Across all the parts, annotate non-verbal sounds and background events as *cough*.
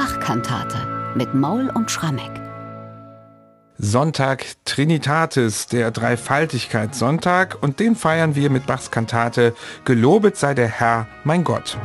Bachkantate mit Maul und Schrammeck. Sonntag Trinitatis, der Dreifaltigkeitssonntag, und den feiern wir mit Bachs Kantate Gelobet sei der Herr, mein Gott.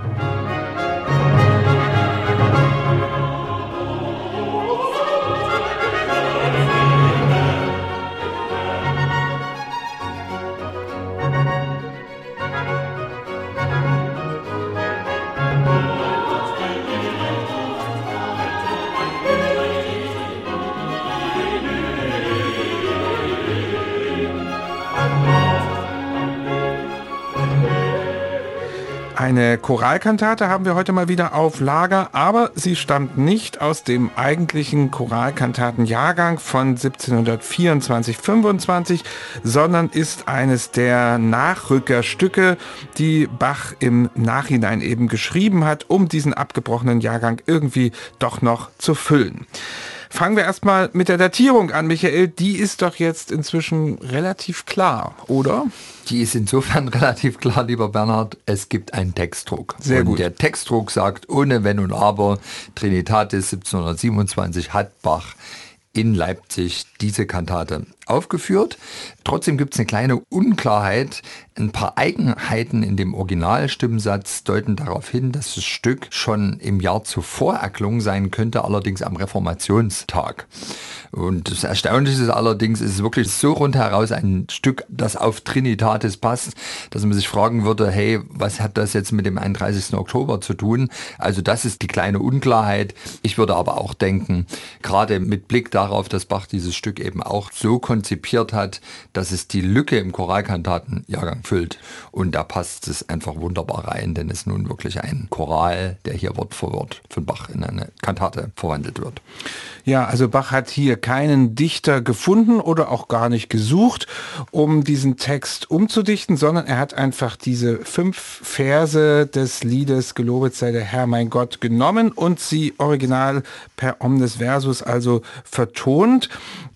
Eine Choralkantate haben wir heute mal wieder auf Lager, aber sie stammt nicht aus dem eigentlichen Choralkantatenjahrgang von 1724-25, sondern ist eines der Nachrückerstücke, die Bach im Nachhinein eben geschrieben hat, um diesen abgebrochenen Jahrgang irgendwie doch noch zu füllen. Fangen wir erstmal mit der Datierung an, Michael. Die ist doch jetzt inzwischen relativ klar, oder? Die ist insofern *laughs* relativ klar, lieber Bernhard. Es gibt einen Textdruck. Sehr und gut. Der Textdruck sagt ohne Wenn und Aber, Trinitatis 1727 hat Bach in Leipzig diese Kantate aufgeführt. Trotzdem gibt es eine kleine Unklarheit. Ein paar Eigenheiten in dem Originalstimmensatz deuten darauf hin, dass das Stück schon im Jahr zuvor erklungen sein könnte, allerdings am Reformationstag. Und das Erstaunliche ist allerdings, ist es wirklich so rundheraus ein Stück, das auf Trinitatis passt, dass man sich fragen würde, hey, was hat das jetzt mit dem 31. Oktober zu tun? Also das ist die kleine Unklarheit. Ich würde aber auch denken, gerade mit Blick darauf, dass Bach dieses Stück eben auch so konzipiert hat, dass es die Lücke im Choralkantatenjahrgang füllt. Und da passt es einfach wunderbar rein, denn es ist nun wirklich ein Choral, der hier Wort für Wort von Bach in eine Kantate verwandelt wird. Ja, also Bach hat hier keinen Dichter gefunden oder auch gar nicht gesucht, um diesen Text umzudichten, sondern er hat einfach diese fünf Verse des Liedes Gelobet sei der Herr mein Gott genommen und sie original per Omnes Versus also vertont.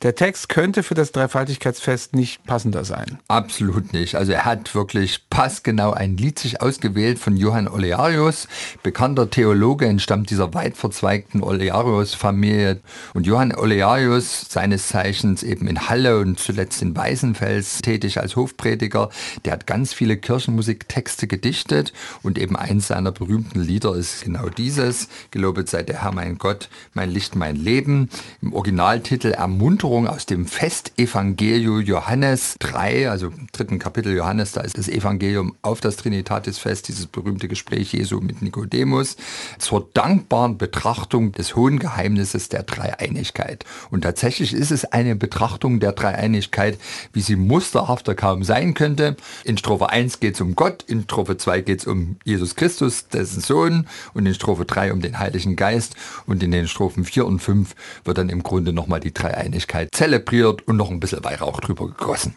Der Text könnte für das Dreifaltigkeitsfest nicht passender sein. Absolut nicht. Also er hat wirklich passgenau ein Lied sich ausgewählt von Johann Olearius, bekannter Theologe, entstammt dieser weit verzweigten Olearius-Familie. Und Johann Olearius, seines Zeichens eben in Halle und zuletzt in Weißenfels tätig als Hofprediger, der hat ganz viele Kirchenmusiktexte gedichtet. Und eben eins seiner berühmten Lieder ist genau dieses, Gelobet sei der Herr mein Gott, mein Licht, mein Leben. Im Originaltitel Ermunterung aus dem Festevangelium Johannes 3, also im dritten Kapitel Johannes, da ist das Evangelium auf das Trinitatisfest, dieses berühmte Gespräch Jesu mit Nikodemus, zur dankbaren Betrachtung des hohen Geheimnisses der drei Dreieinigkeit. Und tatsächlich ist es eine Betrachtung der Dreieinigkeit, wie sie musterhafter kaum sein könnte. In Strophe 1 geht es um Gott, in Strophe 2 geht es um Jesus Christus, dessen Sohn, und in Strophe 3 um den Heiligen Geist. Und in den Strophen 4 und 5 wird dann im Grunde nochmal die Dreieinigkeit zelebriert und noch ein bisschen Weihrauch drüber gegossen.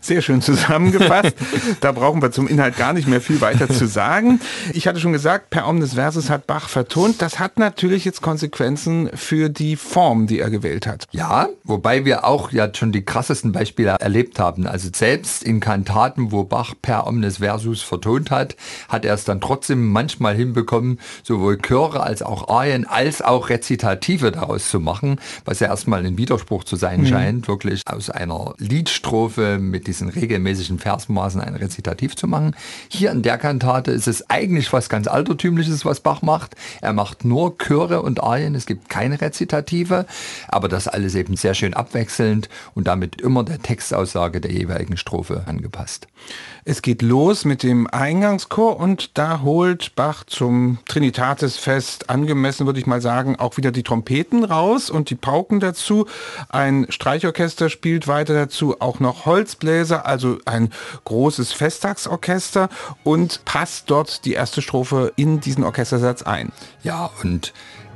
Sehr schön zusammengefasst. Da brauchen wir zum Inhalt gar nicht mehr viel weiter zu sagen. Ich hatte schon gesagt, per Omnes Versus hat Bach vertont. Das hat natürlich jetzt Konsequenzen für die Form, die er gewählt hat. Ja, wobei wir auch ja schon die krassesten Beispiele erlebt haben. Also selbst in Kantaten, wo Bach per Omnes Versus vertont hat, hat er es dann trotzdem manchmal hinbekommen, sowohl Chöre als auch Arien als auch Rezitative daraus zu machen, was ja erstmal ein Widerspruch zu sein mhm. scheint, wirklich aus einer Liedstrophe mit diesen regelmäßigen Versmaßen ein Rezitativ zu machen. Hier in der Kantate ist es eigentlich was ganz Altertümliches, was Bach macht. Er macht nur Chöre und Arien, es gibt keine Rezitative. Aber das alles eben sehr schön abwechselnd und damit immer der Textaussage der jeweiligen Strophe angepasst. Es geht los mit dem Eingangschor und da holt Bach zum Trinitatisfest angemessen, würde ich mal sagen, auch wieder die Trompeten raus und die Pauken dazu. Ein Streichorchester spielt weiter dazu, auch noch Holzbläser, also ein großes Festtagsorchester und passt dort die erste Strophe in diesen Orchestersatz ein. Ja, und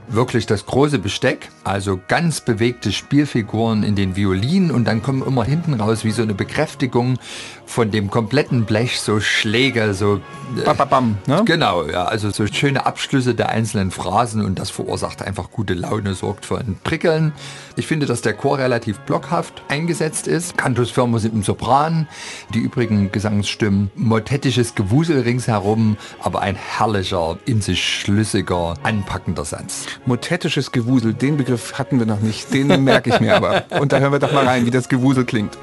wirklich das große Besteck, also ganz bewegte Spielfiguren in den Violinen und dann kommen immer hinten raus wie so eine Bekräftigung von dem kompletten Blech, so Schläge, so... Äh, bam, bam, ne? Genau, ja, also so schöne Abschlüsse der einzelnen Phrasen und das verursacht einfach gute Laune, sorgt für ein Prickeln. Ich finde, dass der Chor relativ blockhaft eingesetzt ist. Cantus Firmus im Sopran, die übrigen Gesangsstimmen, motettisches Gewusel ringsherum, aber ein herrlicher, in sich schlüssiger, anpackender Satz. Motettisches Gewusel, den Begriff hatten wir noch nicht, den merke ich mir aber. Und da hören wir doch mal rein, wie das Gewusel klingt.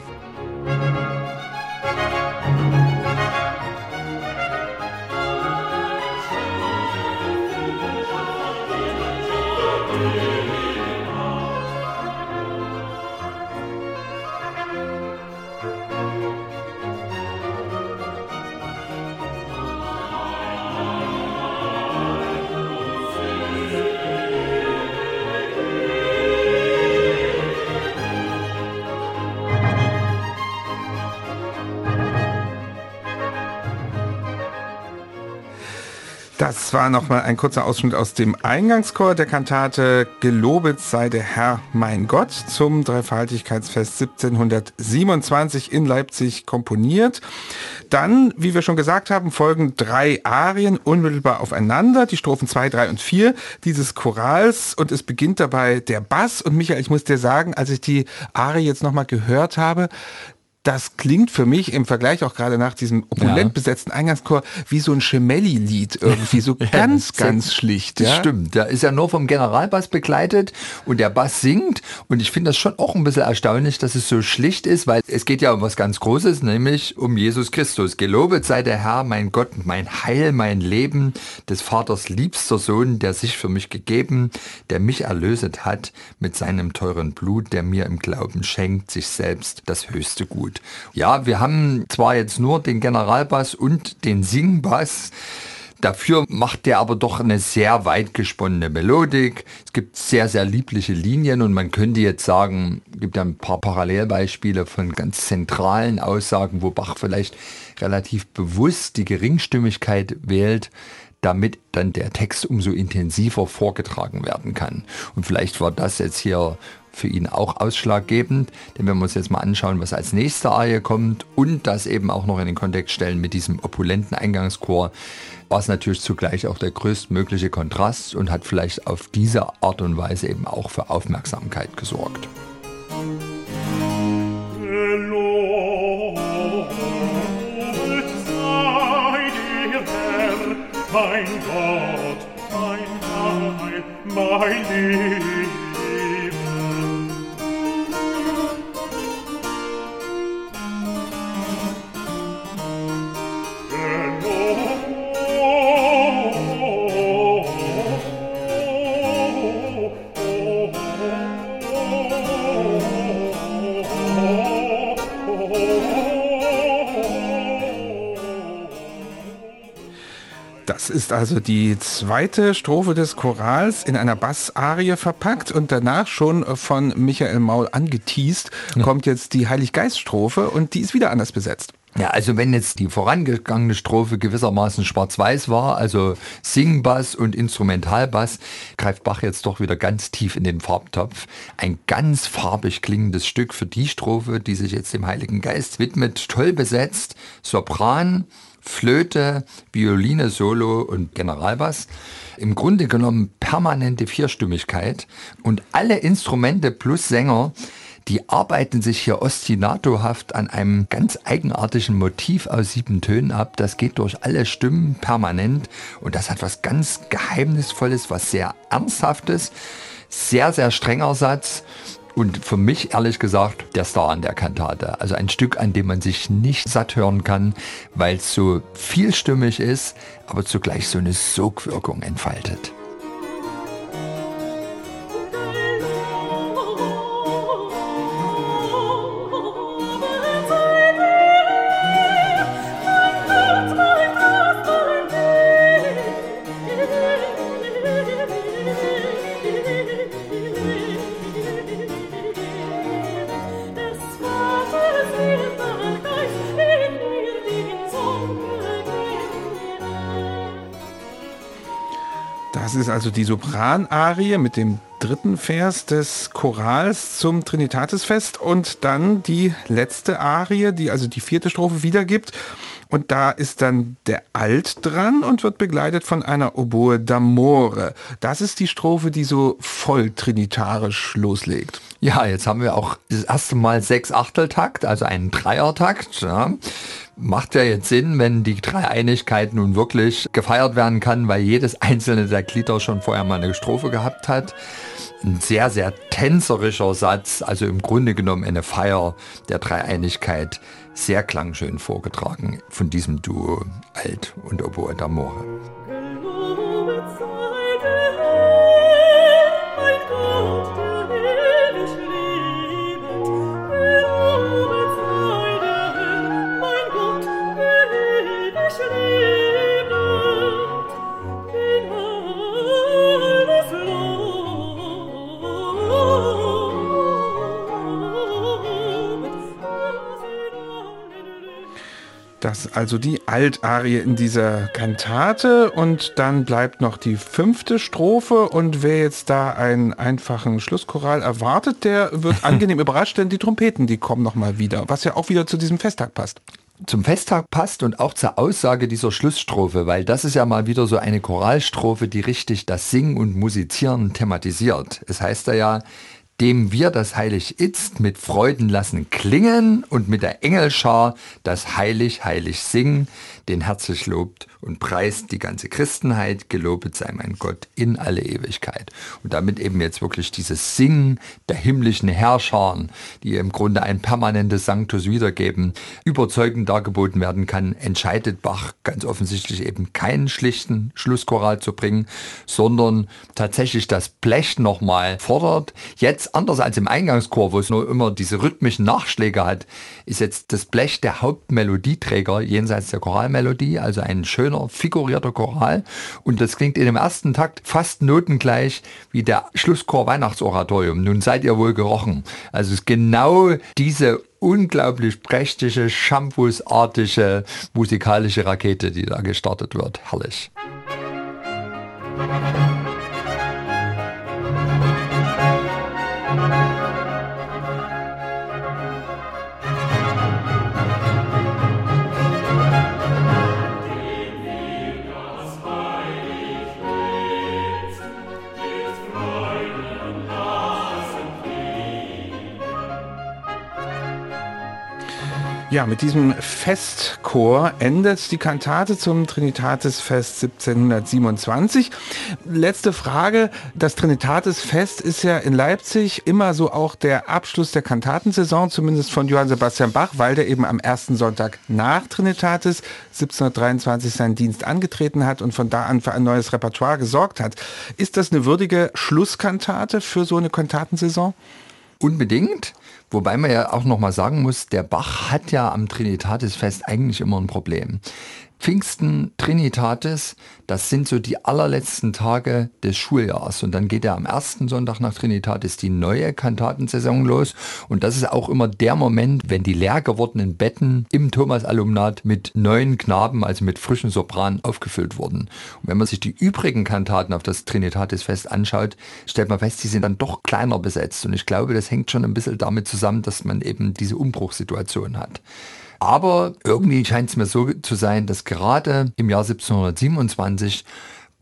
Das war nochmal ein kurzer Ausschnitt aus dem Eingangschor der Kantate Gelobet sei der Herr mein Gott zum Dreifaltigkeitsfest 1727 in Leipzig komponiert. Dann, wie wir schon gesagt haben, folgen drei Arien unmittelbar aufeinander, die Strophen 2, 3 und 4 dieses Chorals und es beginnt dabei der Bass und Michael, ich muss dir sagen, als ich die Arie jetzt nochmal gehört habe, das klingt für mich im Vergleich auch gerade nach diesem opulent besetzten Eingangschor wie so ein Schemelli-Lied irgendwie, so *laughs* ja, ganz, ganz schlicht. Das ja? stimmt, der ist ja nur vom Generalbass begleitet und der Bass singt und ich finde das schon auch ein bisschen erstaunlich, dass es so schlicht ist, weil es geht ja um was ganz Großes, nämlich um Jesus Christus. Gelobet sei der Herr, mein Gott, mein Heil, mein Leben, des Vaters liebster Sohn, der sich für mich gegeben, der mich erlöset hat mit seinem teuren Blut, der mir im Glauben schenkt, sich selbst das höchste Gut gut. Ja, wir haben zwar jetzt nur den Generalbass und den Singbass, Dafür macht der aber doch eine sehr weit gesponnene Melodik. Es gibt sehr, sehr liebliche Linien und man könnte jetzt sagen, gibt ja ein paar Parallelbeispiele von ganz zentralen Aussagen, wo Bach vielleicht relativ bewusst die Geringstimmigkeit wählt, damit dann der Text umso intensiver vorgetragen werden kann. Und vielleicht war das jetzt hier für ihn auch ausschlaggebend. Denn wenn wir uns jetzt mal anschauen, was als nächste Arie kommt und das eben auch noch in den Kontext stellen mit diesem opulenten Eingangschor, war es natürlich zugleich auch der größtmögliche Kontrast und hat vielleicht auf diese Art und Weise eben auch für Aufmerksamkeit gesorgt. Ist also die zweite Strophe des Chorals in einer Bassarie verpackt und danach schon von Michael Maul angeteased kommt jetzt die Heiliggeist-Strophe und die ist wieder anders besetzt. Ja, also wenn jetzt die vorangegangene Strophe gewissermaßen schwarz-weiß war, also Singbass und Instrumentalbass, greift Bach jetzt doch wieder ganz tief in den Farbtopf. Ein ganz farbig klingendes Stück für die Strophe, die sich jetzt dem Heiligen Geist widmet, toll besetzt, Sopran, Flöte, Violine, Solo und Generalbass. Im Grunde genommen permanente Vierstimmigkeit und alle Instrumente plus Sänger, die arbeiten sich hier ostinatohaft an einem ganz eigenartigen Motiv aus sieben Tönen ab. Das geht durch alle Stimmen permanent und das hat was ganz Geheimnisvolles, was sehr Ernsthaftes. Sehr, sehr strenger Satz und für mich ehrlich gesagt der Star an der Kantate. Also ein Stück, an dem man sich nicht satt hören kann, weil es so vielstimmig ist, aber zugleich so eine Sogwirkung entfaltet. Also die Sopranarie mit dem dritten Vers des Chorals zum Trinitatisfest und dann die letzte Arie, die also die vierte Strophe wiedergibt. Und da ist dann der Alt dran und wird begleitet von einer Oboe d'Amore. Das ist die Strophe, die so voll trinitarisch loslegt. Ja, jetzt haben wir auch das erste Mal sechs Achteltakt, also einen Dreiertakt. Ja Macht ja jetzt Sinn, wenn die Dreieinigkeit nun wirklich gefeiert werden kann, weil jedes einzelne der Glieder schon vorher mal eine Strophe gehabt hat. Ein sehr, sehr tänzerischer Satz, also im Grunde genommen eine Feier der Dreieinigkeit. Sehr klangschön vorgetragen von diesem Duo Alt und Oboe d'Amore. Also die Altarie in dieser Kantate und dann bleibt noch die fünfte Strophe und wer jetzt da einen einfachen Schlusschoral erwartet, der wird *laughs* angenehm überrascht, denn die Trompeten, die kommen noch mal wieder, was ja auch wieder zu diesem Festtag passt zum Festtag passt und auch zur Aussage dieser Schlussstrophe, weil das ist ja mal wieder so eine Choralstrophe, die richtig das Singen und Musizieren thematisiert. Es heißt da ja, dem wir das Heilig Itzt mit Freuden lassen klingen und mit der Engelschar das Heilig, Heilig singen, den herzlich lobt und preist die ganze Christenheit, gelobet sei mein Gott in alle Ewigkeit. Und damit eben jetzt wirklich dieses Singen der himmlischen Herrscher, die im Grunde ein permanentes Sanctus wiedergeben, überzeugend dargeboten werden kann, entscheidet Bach ganz offensichtlich eben keinen schlichten Schlusschoral zu bringen, sondern tatsächlich das Blech nochmal fordert. Jetzt anders als im Eingangschor, wo es nur immer diese rhythmischen Nachschläge hat, ist jetzt das Blech der Hauptmelodieträger jenseits der Choralmelodie, also ein schöner figurierter Choral. Und das klingt in dem ersten Takt fast notengleich wie der Schlusschor Weihnachtsoratorium. Nun seid ihr wohl gerochen. Also es ist genau diese unglaublich prächtige, shampoosartige musikalische Rakete, die da gestartet wird. Herrlich. Ja, mit diesem Festchor endet die Kantate zum Trinitatisfest 1727. Letzte Frage. Das Trinitatisfest ist ja in Leipzig immer so auch der Abschluss der Kantatensaison, zumindest von Johann Sebastian Bach, weil der eben am ersten Sonntag nach Trinitatis 1723 seinen Dienst angetreten hat und von da an für ein neues Repertoire gesorgt hat. Ist das eine würdige Schlusskantate für so eine Kantatensaison? Unbedingt. Wobei man ja auch nochmal sagen muss, der Bach hat ja am Trinitatisfest eigentlich immer ein Problem. Pfingsten, Trinitatis, das sind so die allerletzten Tage des Schuljahres. Und dann geht ja am ersten Sonntag nach Trinitatis die neue Kantatensaison los. Und das ist auch immer der Moment, wenn die leer gewordenen Betten im Thomas-Alumnat mit neuen Knaben, also mit frischen Sopranen, aufgefüllt wurden. Und wenn man sich die übrigen Kantaten auf das Trinitatisfest anschaut, stellt man fest, die sind dann doch kleiner besetzt. Und ich glaube, das hängt schon ein bisschen damit zusammen, dass man eben diese Umbruchssituation hat. Aber irgendwie scheint es mir so zu sein, dass gerade im Jahr 1727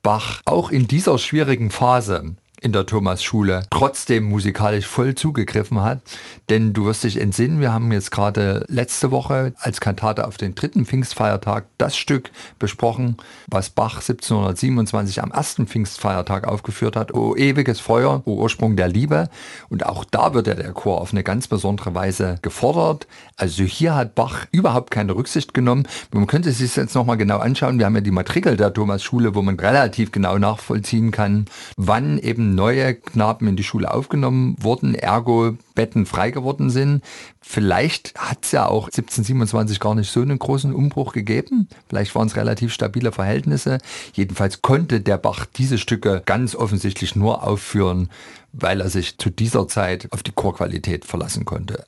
Bach auch in dieser schwierigen Phase in der Thomas-Schule trotzdem musikalisch voll zugegriffen hat. Denn du wirst dich entsinnen, wir haben jetzt gerade letzte Woche als Kantate auf den dritten Pfingstfeiertag das Stück besprochen, was Bach 1727 am ersten Pfingstfeiertag aufgeführt hat. O ewiges Feuer, O Ursprung der Liebe. Und auch da wird ja der Chor auf eine ganz besondere Weise gefordert. Also hier hat Bach überhaupt keine Rücksicht genommen. Man könnte sich jetzt nochmal genau anschauen. Wir haben ja die Matrikel der Thomas-Schule, wo man relativ genau nachvollziehen kann, wann eben neue Knaben in die Schule aufgenommen wurden, ergo Betten frei geworden sind. Vielleicht hat es ja auch 1727 gar nicht so einen großen Umbruch gegeben. Vielleicht waren es relativ stabile Verhältnisse. Jedenfalls konnte der Bach diese Stücke ganz offensichtlich nur aufführen, weil er sich zu dieser Zeit auf die Chorqualität verlassen konnte.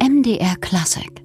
MDR Classic